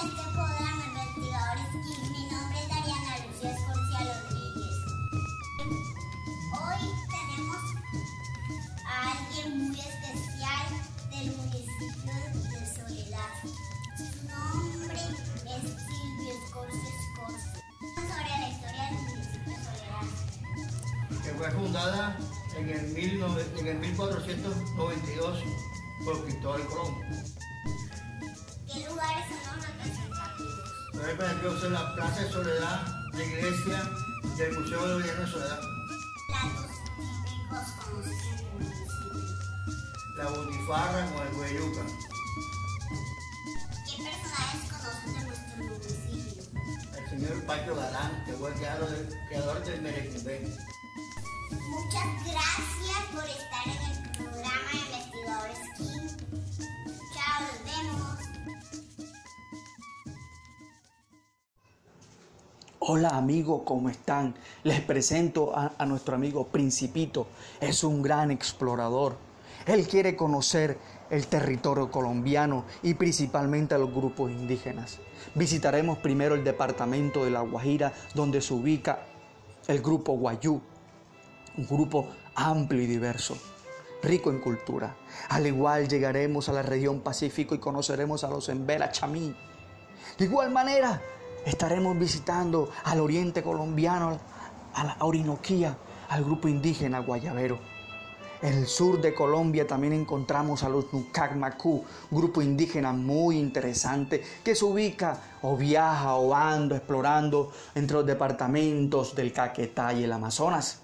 este programa Investigadores Kim. Mi nombre es Dariana Lucía Escorcia Rodríguez. Hoy tenemos a alguien muy especial del municipio de Soledad. Su nombre es Silvio Escorcia Escorcia. Sobre la historia del municipio de Soledad. que fue fundada en el, 19 en el 1492 por Cristóbal Colón. Representativo en la Plaza de Soledad, la iglesia y el Museo de Gobierno de Soledad. El. La butifarra con el hueyuca. ¿Qué personajes conocen de nuestro municipio? El señor Pacho Galán, que fue el creador del, creador del Merecumbe. Muchas gracias por estar en el programa Hola amigos, ¿cómo están? Les presento a, nuestro amigo Principito. Es un gran explorador. Él quiere conocer el territorio colombiano y principalmente a los grupos indígenas. Visitaremos primero el departamento de La Guajira, donde se ubica el grupo Guayú, un grupo amplio y diverso, rico en cultura. Al igual llegaremos a la región Pacífico y conoceremos a los Embera Chamí. De igual manera, estaremos visitando al oriente colombiano, a la Orinoquía, al grupo indígena Guayabero. En el sur de Colombia también encontramos a los Nucac Macú, grupo indígena muy interesante que se ubica o viaja o anda explorando entre los departamentos del Caquetá y el Amazonas.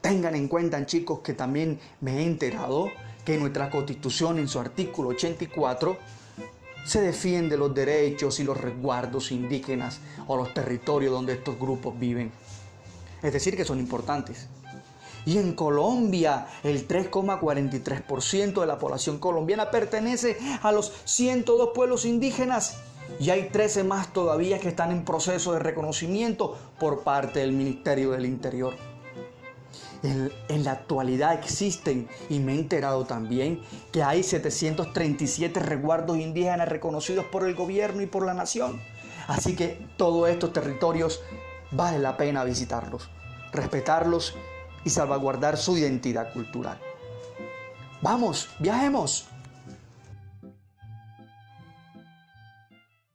Tengan en cuenta, chicos, que también me he enterado que nuestra constitución en su artículo 84 se defiende los derechos y los resguardos indígenas o los territorios donde estos grupos viven. Es decir, que son importantes. Y en Colombia, el 3,43% de la población colombiana pertenece a los 102 pueblos indígenas. Y hay 13 más todavía que están en proceso de reconocimiento por parte del Ministerio del Interior. En, la actualidad existen, y me he enterado también, que hay 737 resguardos indígenas reconocidos por el gobierno y por la nación. Así que todos estos territorios vale la pena visitarlos, respetarlos y salvaguardar su identidad cultural. Vamos, viajemos.